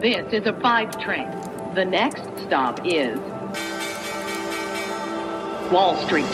This is a five train. The next stop is Wall Street.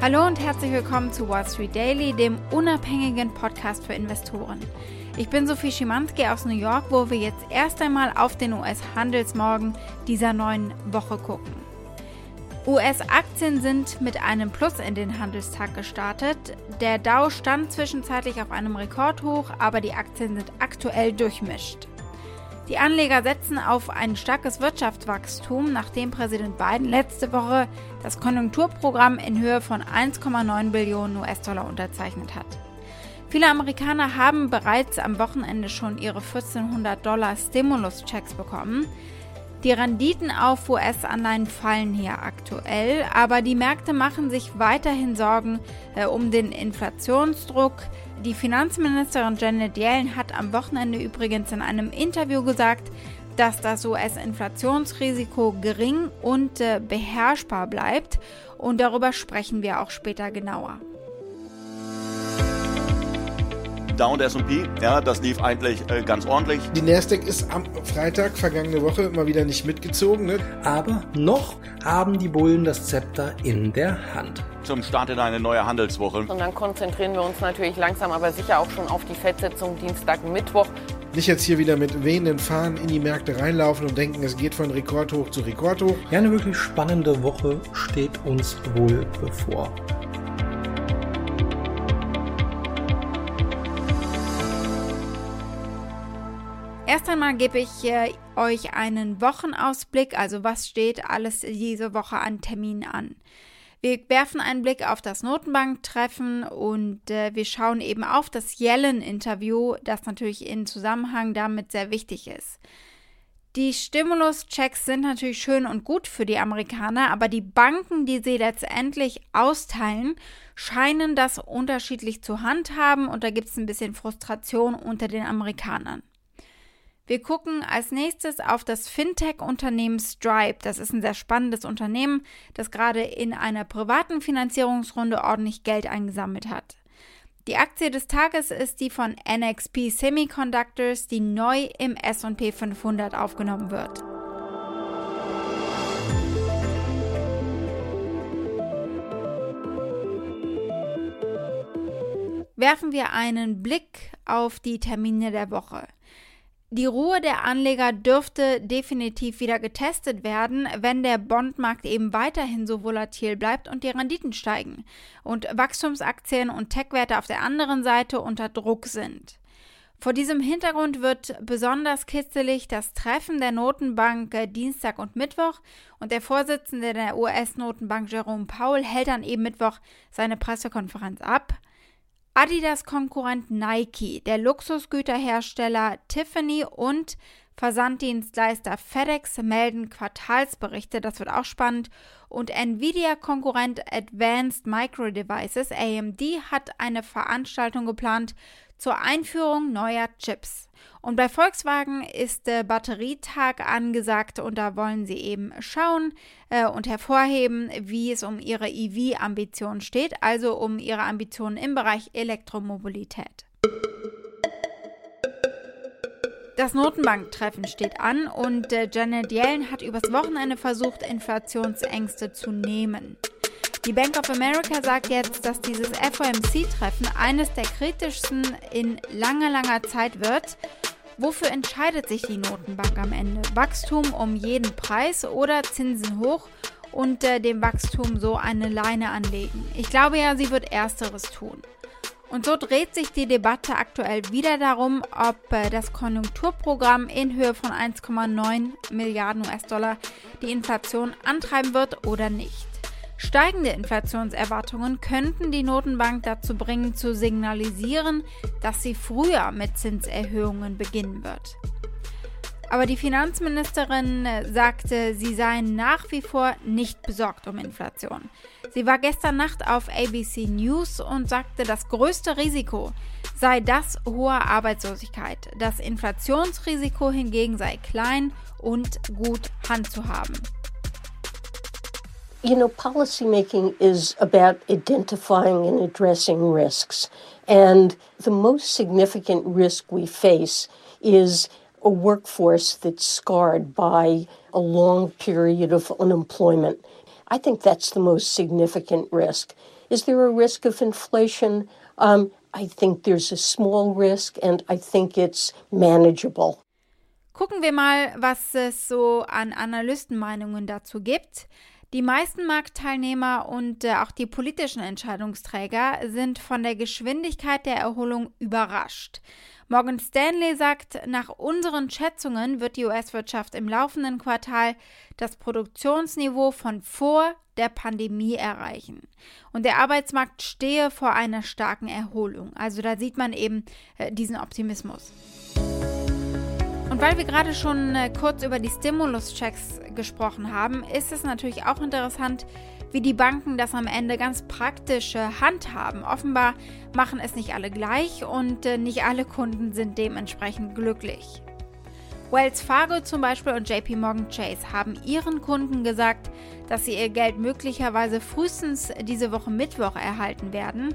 Hallo und herzlich willkommen zu Wall Street Daily, dem unabhängigen Podcast für Investoren. Ich bin Sophie Schimanski aus New York, wo wir jetzt erst einmal auf den US-Handelsmorgen dieser neuen Woche gucken. US-Aktien sind mit einem Plus in den Handelstag gestartet. Der Dow stand zwischenzeitlich auf einem Rekordhoch, aber die Aktien sind aktuell durchmischt. Die Anleger setzen auf ein starkes Wirtschaftswachstum, nachdem Präsident Biden letzte Woche das Konjunkturprogramm in Höhe von 1,9 Billionen US-Dollar unterzeichnet hat. Viele Amerikaner haben bereits am Wochenende schon ihre 1400 Dollar Stimulus-Checks bekommen. Die Renditen auf US-Anleihen fallen hier aktuell, aber die Märkte machen sich weiterhin Sorgen äh, um den Inflationsdruck, die Finanzministerin Janet Yellen hat am Wochenende übrigens in einem Interview gesagt, dass das US-Inflationsrisiko gering und äh, beherrschbar bleibt. Und darüber sprechen wir auch später genauer. Dow und S&P, ja, das lief eigentlich äh, ganz ordentlich. Die Nasdaq ist am Freitag vergangene Woche mal wieder nicht mitgezogen. Ne? Aber noch haben die Bullen das Zepter in der Hand. Zum Start in eine neue Handelswoche. Und dann konzentrieren wir uns natürlich langsam, aber sicher auch schon auf die Fettsitzung Dienstag, Mittwoch. Nicht jetzt hier wieder mit wehenden Fahnen in die Märkte reinlaufen und denken, es geht von Rekordhoch zu Rekordhoch. Ja, eine wirklich spannende Woche steht uns wohl bevor. Erst einmal gebe ich äh, euch einen Wochenausblick, also was steht alles diese Woche an Terminen an. Wir werfen einen Blick auf das Notenbanktreffen und äh, wir schauen eben auf das Yellen-Interview, das natürlich in Zusammenhang damit sehr wichtig ist. Die Stimulus-Checks sind natürlich schön und gut für die Amerikaner, aber die Banken, die sie letztendlich austeilen, scheinen das unterschiedlich zu handhaben und da gibt es ein bisschen Frustration unter den Amerikanern. Wir gucken als nächstes auf das Fintech-Unternehmen Stripe. Das ist ein sehr spannendes Unternehmen, das gerade in einer privaten Finanzierungsrunde ordentlich Geld eingesammelt hat. Die Aktie des Tages ist die von NXP Semiconductors, die neu im SP 500 aufgenommen wird. Werfen wir einen Blick auf die Termine der Woche. Die Ruhe der Anleger dürfte definitiv wieder getestet werden, wenn der Bondmarkt eben weiterhin so volatil bleibt und die Renditen steigen und Wachstumsaktien und Tech-Werte auf der anderen Seite unter Druck sind. Vor diesem Hintergrund wird besonders kitzelig das Treffen der Notenbank Dienstag und Mittwoch und der Vorsitzende der US-Notenbank Jerome Powell hält dann eben Mittwoch seine Pressekonferenz ab. Adidas-Konkurrent Nike, der Luxusgüterhersteller Tiffany und Versanddienstleister FedEx melden Quartalsberichte, das wird auch spannend. Und Nvidia-Konkurrent Advanced Micro Devices, AMD, hat eine Veranstaltung geplant zur Einführung neuer Chips. Und bei Volkswagen ist der Batterietag angesagt und da wollen sie eben schauen äh, und hervorheben, wie es um ihre EV-Ambitionen steht, also um ihre Ambitionen im Bereich Elektromobilität. Das Notenbanktreffen steht an und äh, Janet Yellen hat übers Wochenende versucht, Inflationsängste zu nehmen. Die Bank of America sagt jetzt, dass dieses FOMC-Treffen eines der kritischsten in langer, langer Zeit wird. Wofür entscheidet sich die Notenbank am Ende? Wachstum um jeden Preis oder Zinsen hoch und äh, dem Wachstum so eine Leine anlegen? Ich glaube ja, sie wird ersteres tun. Und so dreht sich die Debatte aktuell wieder darum, ob äh, das Konjunkturprogramm in Höhe von 1,9 Milliarden US-Dollar die Inflation antreiben wird oder nicht. Steigende Inflationserwartungen könnten die Notenbank dazu bringen, zu signalisieren, dass sie früher mit Zinserhöhungen beginnen wird. Aber die Finanzministerin äh, sagte, sie seien nach wie vor nicht besorgt um Inflation. Sie war gestern Nacht auf ABC News und sagte, das größte Risiko sei das hohe Arbeitslosigkeit. Das Inflationsrisiko hingegen sei klein und gut handzuhaben. You know, policymaking is about identifying and addressing risks. And the most significant risk we face is a workforce that's scarred by a long period of unemployment. I think that's the most significant risk. Is there a risk of inflation? Um, I think there's a small risk and I think it's manageable. Gucken wir mal, was es so an Analystenmeinungen dazu gibt. Die meisten Marktteilnehmer und äh, auch die politischen Entscheidungsträger sind von der Geschwindigkeit der Erholung überrascht. Morgan Stanley sagt, nach unseren Schätzungen wird die US-Wirtschaft im laufenden Quartal das Produktionsniveau von vor der Pandemie erreichen. Und der Arbeitsmarkt stehe vor einer starken Erholung. Also da sieht man eben äh, diesen Optimismus. Und weil wir gerade schon äh, kurz über die Stimulus-Checks gesprochen haben, ist es natürlich auch interessant, wie die Banken das am Ende ganz praktisch handhaben. Offenbar machen es nicht alle gleich und äh, nicht alle Kunden sind dementsprechend glücklich. Wells Fargo zum Beispiel und JP Morgan Chase haben ihren Kunden gesagt, dass sie ihr Geld möglicherweise frühestens diese Woche Mittwoch erhalten werden.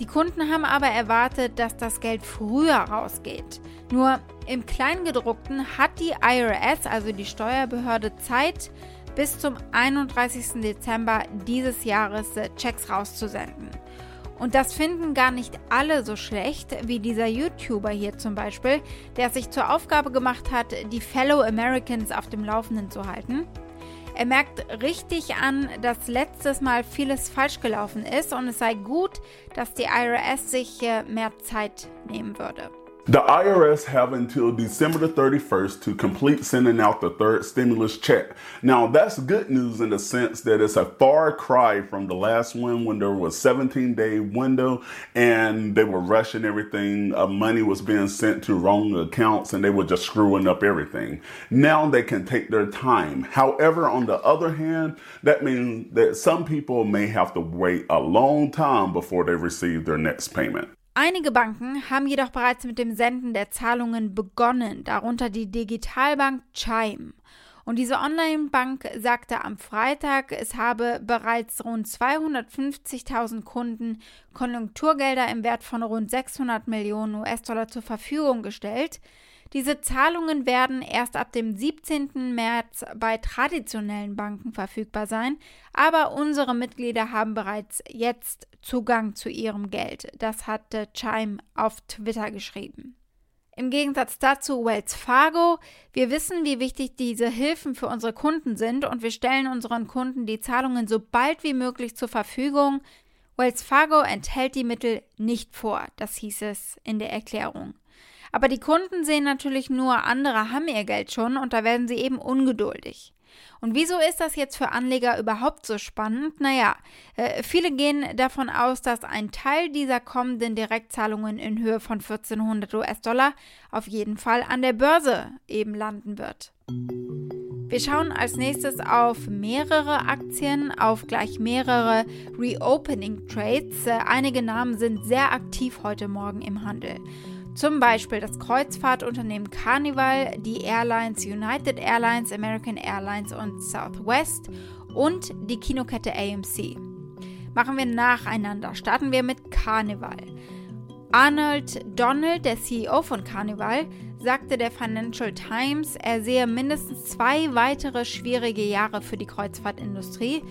Die Kunden haben aber erwartet, dass das Geld früher rausgeht. Nur im Kleingedruckten hat die IRS, also die Steuerbehörde, Zeit, bis zum 31. Dezember dieses Jahres äh, Checks rauszusenden. Und das finden gar nicht alle so schlecht, wie dieser YouTuber hier zum Beispiel, der sich zur Aufgabe gemacht hat, die Fellow Americans auf dem Laufenden zu halten. Er merkt richtig an, dass letztes Mal vieles falsch gelaufen ist und es sei gut, dass die IRS sich mehr Zeit nehmen würde. The IRS have until December the 31st to complete sending out the third stimulus check. Now, that's good news in the sense that it's a far cry from the last one when there was 17 day window and they were rushing everything. Uh, money was being sent to wrong accounts and they were just screwing up everything. Now they can take their time. However, on the other hand, that means that some people may have to wait a long time before they receive their next payment. Einige Banken haben jedoch bereits mit dem Senden der Zahlungen begonnen, darunter die Digitalbank Chime. Und diese Online-Bank sagte am Freitag, es habe bereits rund 250.000 Kunden Konjunkturgelder im Wert von rund 600 Millionen US-Dollar zur Verfügung gestellt. Diese Zahlungen werden erst ab dem 17. März bei traditionellen Banken verfügbar sein, aber unsere Mitglieder haben bereits jetzt Zugang zu ihrem Geld. Das hatte Chime auf Twitter geschrieben. Im Gegensatz dazu Wells Fargo. Wir wissen, wie wichtig diese Hilfen für unsere Kunden sind und wir stellen unseren Kunden die Zahlungen so bald wie möglich zur Verfügung. Wells Fargo enthält die Mittel nicht vor, das hieß es in der Erklärung. Aber die Kunden sehen natürlich nur, andere haben ihr Geld schon und da werden sie eben ungeduldig. Und wieso ist das jetzt für Anleger überhaupt so spannend? Naja, äh, viele gehen davon aus, dass ein Teil dieser kommenden Direktzahlungen in Höhe von 1400 US-Dollar auf jeden Fall an der Börse eben landen wird. Wir schauen als nächstes auf mehrere Aktien, auf gleich mehrere Reopening Trades. Äh, einige Namen sind sehr aktiv heute Morgen im Handel. Zum Beispiel das Kreuzfahrtunternehmen Carnival, die Airlines United Airlines, American Airlines und Southwest und die Kinokette AMC. Machen wir nacheinander. Starten wir mit Carnival. Arnold Donald, der CEO von Carnival, sagte der Financial Times, er sehe mindestens zwei weitere schwierige Jahre für die Kreuzfahrtindustrie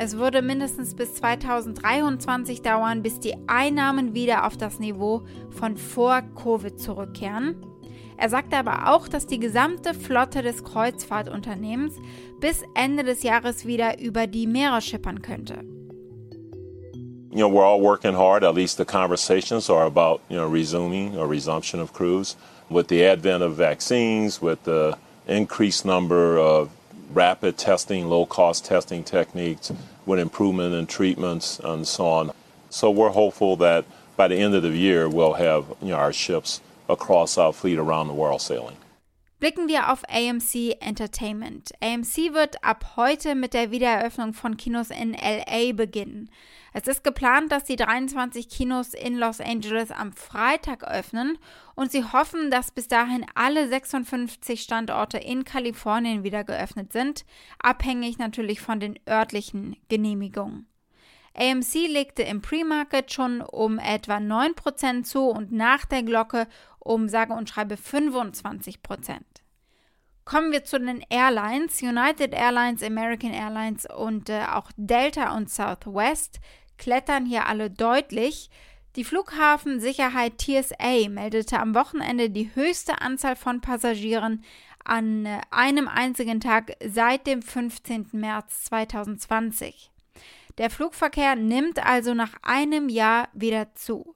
es würde mindestens bis 2023 dauern, bis die Einnahmen wieder auf das Niveau von vor Covid zurückkehren. Er sagte aber auch, dass die gesamte Flotte des Kreuzfahrtunternehmens bis Ende des Jahres wieder über die Meere schippern könnte. You know, we're all working hard. At least the conversations are about, you know, resuming or resumption of cruise. With the advent of vaccines, with the increased number of rapid testing, low cost testing techniques with improvement in treatments and so on. So we're hopeful that by the end of the year we'll have you know, our ships across our fleet around the world sailing. Blicken wir auf AMC Entertainment. AMC wird ab heute mit der Wiedereröffnung von Kinos in LA beginnen. Es ist geplant, dass die 23 Kinos in Los Angeles am Freitag öffnen und sie hoffen, dass bis dahin alle 56 Standorte in Kalifornien wieder geöffnet sind, abhängig natürlich von den örtlichen Genehmigungen. AMC legte im Pre-Market schon um etwa 9% zu und nach der Glocke um sage und schreibe 25%. Kommen wir zu den Airlines. United Airlines, American Airlines und äh, auch Delta und Southwest klettern hier alle deutlich. Die Flughafensicherheit TSA meldete am Wochenende die höchste Anzahl von Passagieren an äh, einem einzigen Tag seit dem 15. März 2020. Der Flugverkehr nimmt also nach einem Jahr wieder zu.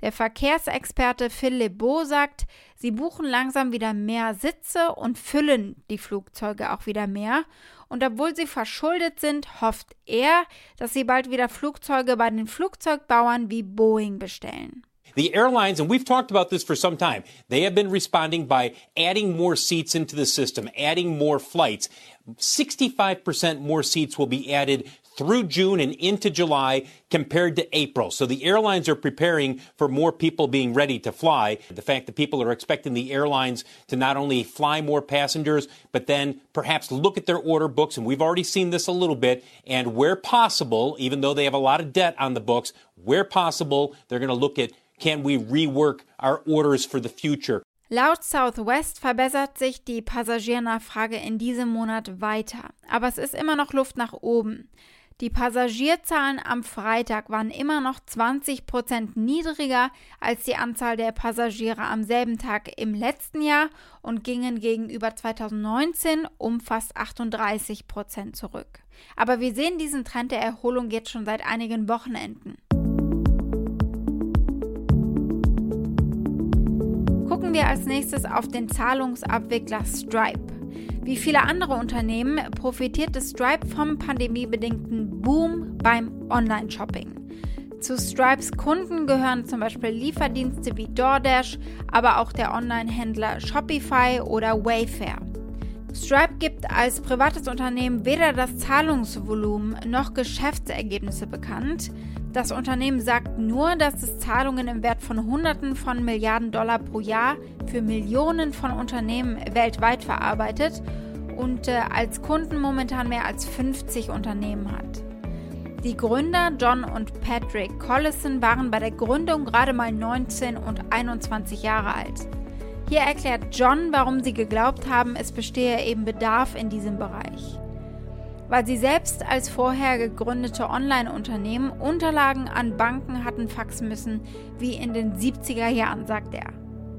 Der Verkehrsexperte Phil Lebeau sagt, sie buchen langsam wieder mehr Sitze und füllen die Flugzeuge auch wieder mehr. Und obwohl sie verschuldet sind, hofft er, dass sie bald wieder Flugzeuge bei den Flugzeugbauern wie Boeing bestellen. The airlines, and we've talked about this for some time, they have been responding by adding more seats into the system, adding more flights. 65% more seats will be added through June and into July compared to April. So the airlines are preparing for more people being ready to fly. The fact that people are expecting the airlines to not only fly more passengers, but then perhaps look at their order books. And we've already seen this a little bit. And where possible, even though they have a lot of debt on the books, where possible, they're going to look at can we rework our orders for the future? Laut Southwest verbessert sich die Passagiernachfrage in diesem Monat weiter, aber es ist immer noch Luft nach oben. Die Passagierzahlen am Freitag waren immer noch 20 Prozent niedriger als die Anzahl der Passagiere am selben Tag im letzten Jahr und gingen gegenüber 2019 um fast 38 Prozent zurück. Aber wir sehen diesen Trend der Erholung jetzt schon seit einigen Wochenenden. Gucken wir als nächstes auf den Zahlungsabwickler Stripe. Wie viele andere Unternehmen profitierte Stripe vom pandemiebedingten Boom beim Online-Shopping. Zu Stripes Kunden gehören zum Beispiel Lieferdienste wie DoorDash, aber auch der Online-Händler Shopify oder Wayfair. Stripe gibt als privates Unternehmen weder das Zahlungsvolumen noch Geschäftsergebnisse bekannt. Das Unternehmen sagt nur, dass es Zahlungen im Wert von Hunderten von Milliarden Dollar pro Jahr für Millionen von Unternehmen weltweit verarbeitet und äh, als Kunden momentan mehr als 50 Unternehmen hat. Die Gründer John und Patrick Collison waren bei der Gründung gerade mal 19 und 21 Jahre alt. Hier erklärt John, warum sie geglaubt haben, es bestehe eben Bedarf in diesem Bereich weil sie selbst als vorher gegründete Online-Unternehmen Unterlagen an Banken hatten faxen müssen, wie in den 70er Jahren, sagt er.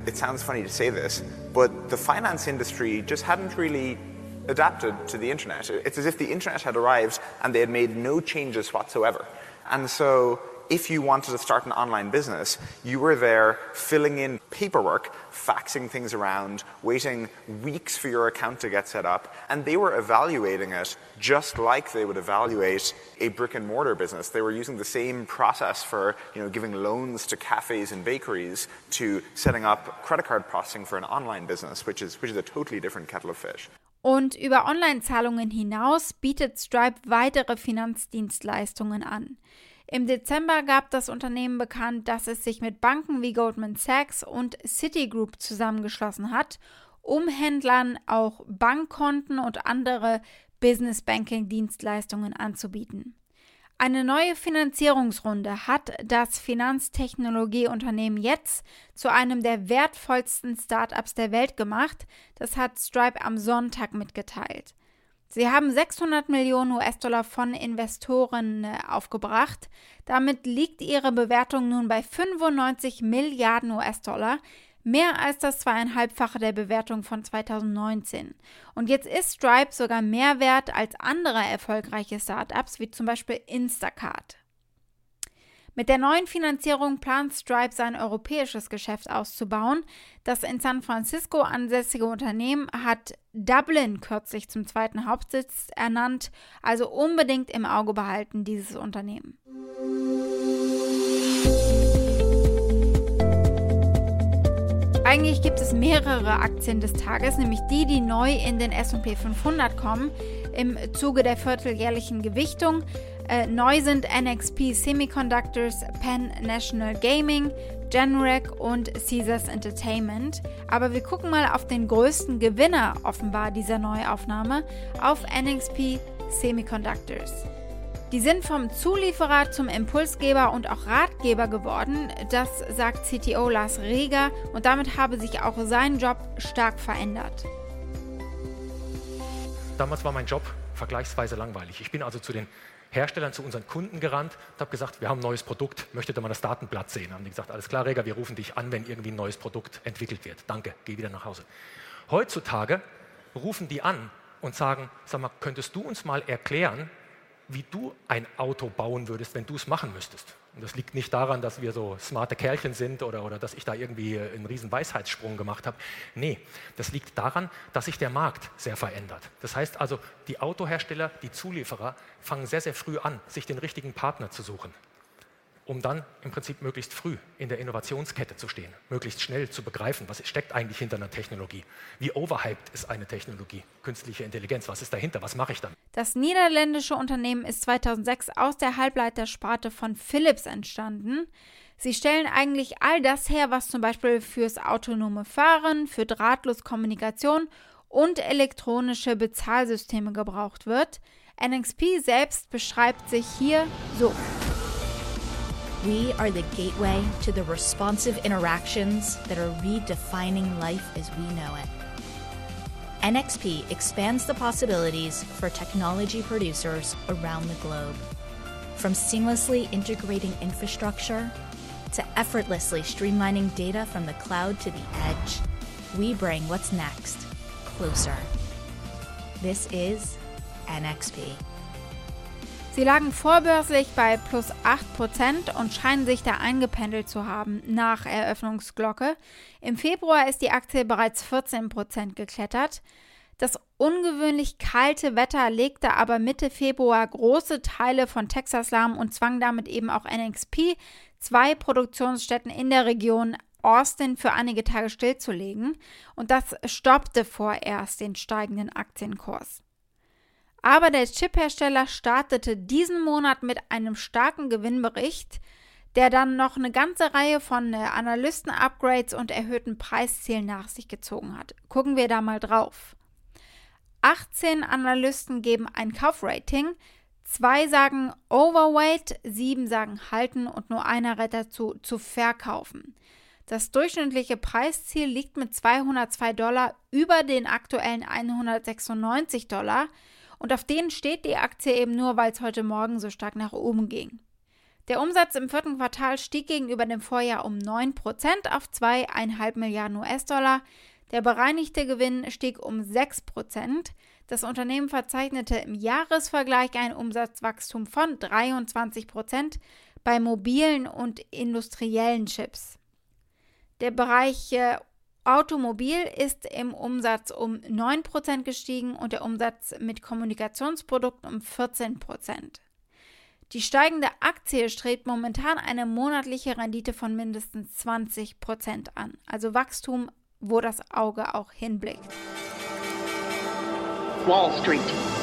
It sounds funny to say this, but the finance industry just hadn't really adapted to the internet. It's as if the internet had arrived and they had made no changes whatsoever. And so if you wanted to start an online business, you were there filling in paperwork, faxing things around, waiting weeks for your account to get set up, and they were evaluating it just like they would evaluate a brick and mortar business. They were using the same process for you know, giving loans to cafes and bakeries to setting up credit card processing for an online business, which is, which is a totally different kettle of fish. Und über Online-Zahlungen hinaus bietet Stripe weitere Finanzdienstleistungen an. Im Dezember gab das Unternehmen bekannt, dass es sich mit Banken wie Goldman Sachs und Citigroup zusammengeschlossen hat, um Händlern auch Bankkonten und andere Business Banking Dienstleistungen anzubieten. Eine neue Finanzierungsrunde hat das Finanztechnologieunternehmen jetzt zu einem der wertvollsten Startups der Welt gemacht. Das hat Stripe am Sonntag mitgeteilt. Sie haben 600 Millionen US-Dollar von Investoren äh, aufgebracht. Damit liegt ihre Bewertung nun bei 95 Milliarden US-Dollar, mehr als das zweieinhalbfache der Bewertung von 2019. Und jetzt ist Stripe sogar mehr wert als andere erfolgreiche Startups, wie zum Beispiel Instacart. Mit der neuen Finanzierung plant Stripe sein europäisches Geschäft auszubauen. Das in San Francisco ansässige Unternehmen hat Dublin kürzlich zum zweiten Hauptsitz ernannt, also unbedingt im Auge behalten dieses Unternehmen. Eigentlich gibt es mehrere Aktien des Tages, nämlich die, die neu in den SP 500 kommen im Zuge der vierteljährlichen Gewichtung. Äh, neu sind NXP Semiconductors, Penn National Gaming, Genrec und Caesars Entertainment. Aber wir gucken mal auf den größten Gewinner offenbar dieser Neuaufnahme, auf NXP Semiconductors. Die sind vom Zulieferer zum Impulsgeber und auch Ratgeber geworden, das sagt CTO Lars Reger und damit habe sich auch sein Job stark verändert. Damals war mein Job vergleichsweise langweilig. Ich bin also zu den Herstellern, zu unseren Kunden gerannt und habe gesagt, wir haben ein neues Produkt, möchtet ihr mal das Datenblatt sehen? Haben die gesagt, alles klar, Reger, wir rufen dich an, wenn irgendwie ein neues Produkt entwickelt wird. Danke, geh wieder nach Hause. Heutzutage rufen die an und sagen, sag mal, könntest du uns mal erklären, wie du ein Auto bauen würdest, wenn du es machen müsstest. Und das liegt nicht daran, dass wir so smarte Kerlchen sind oder, oder dass ich da irgendwie einen riesen Weisheitssprung gemacht habe. Nee, das liegt daran, dass sich der Markt sehr verändert. Das heißt also, die Autohersteller, die Zulieferer fangen sehr, sehr früh an, sich den richtigen Partner zu suchen um dann im Prinzip möglichst früh in der Innovationskette zu stehen, möglichst schnell zu begreifen, was steckt eigentlich hinter einer Technologie, wie overhyped ist eine Technologie, künstliche Intelligenz, was ist dahinter, was mache ich dann? Das niederländische Unternehmen ist 2006 aus der Halbleitersparte von Philips entstanden. Sie stellen eigentlich all das her, was zum Beispiel fürs autonome Fahren, für drahtlos Kommunikation und elektronische Bezahlsysteme gebraucht wird. NXP selbst beschreibt sich hier so. We are the gateway to the responsive interactions that are redefining life as we know it. NXP expands the possibilities for technology producers around the globe. From seamlessly integrating infrastructure to effortlessly streamlining data from the cloud to the edge, we bring what's next closer. This is NXP. Sie lagen vorbörslich bei plus 8% und scheinen sich da eingependelt zu haben nach Eröffnungsglocke. Im Februar ist die Aktie bereits 14% geklettert. Das ungewöhnlich kalte Wetter legte aber Mitte Februar große Teile von Texas lahm und zwang damit eben auch NXP, zwei Produktionsstätten in der Region Austin für einige Tage stillzulegen. Und das stoppte vorerst den steigenden Aktienkurs. Aber der Chiphersteller startete diesen Monat mit einem starken Gewinnbericht, der dann noch eine ganze Reihe von äh, Analysten-Upgrades und erhöhten Preiszielen nach sich gezogen hat. Gucken wir da mal drauf. 18 Analysten geben ein Kaufrating, zwei sagen Overweight, sieben sagen halten und nur einer rät dazu zu verkaufen. Das durchschnittliche Preisziel liegt mit 202 Dollar über den aktuellen 196 Dollar. Und auf denen steht die Aktie eben nur, weil es heute Morgen so stark nach oben ging. Der Umsatz im vierten Quartal stieg gegenüber dem Vorjahr um 9% auf 2,5 Milliarden US-Dollar. Der bereinigte Gewinn stieg um 6%. Das Unternehmen verzeichnete im Jahresvergleich ein Umsatzwachstum von 23% bei mobilen und industriellen Chips. Der Bereich äh, Automobil ist im Umsatz um 9% gestiegen und der Umsatz mit Kommunikationsprodukten um 14%. Die steigende Aktie strebt momentan eine monatliche Rendite von mindestens 20% an, also Wachstum, wo das Auge auch hinblickt. Wall Street.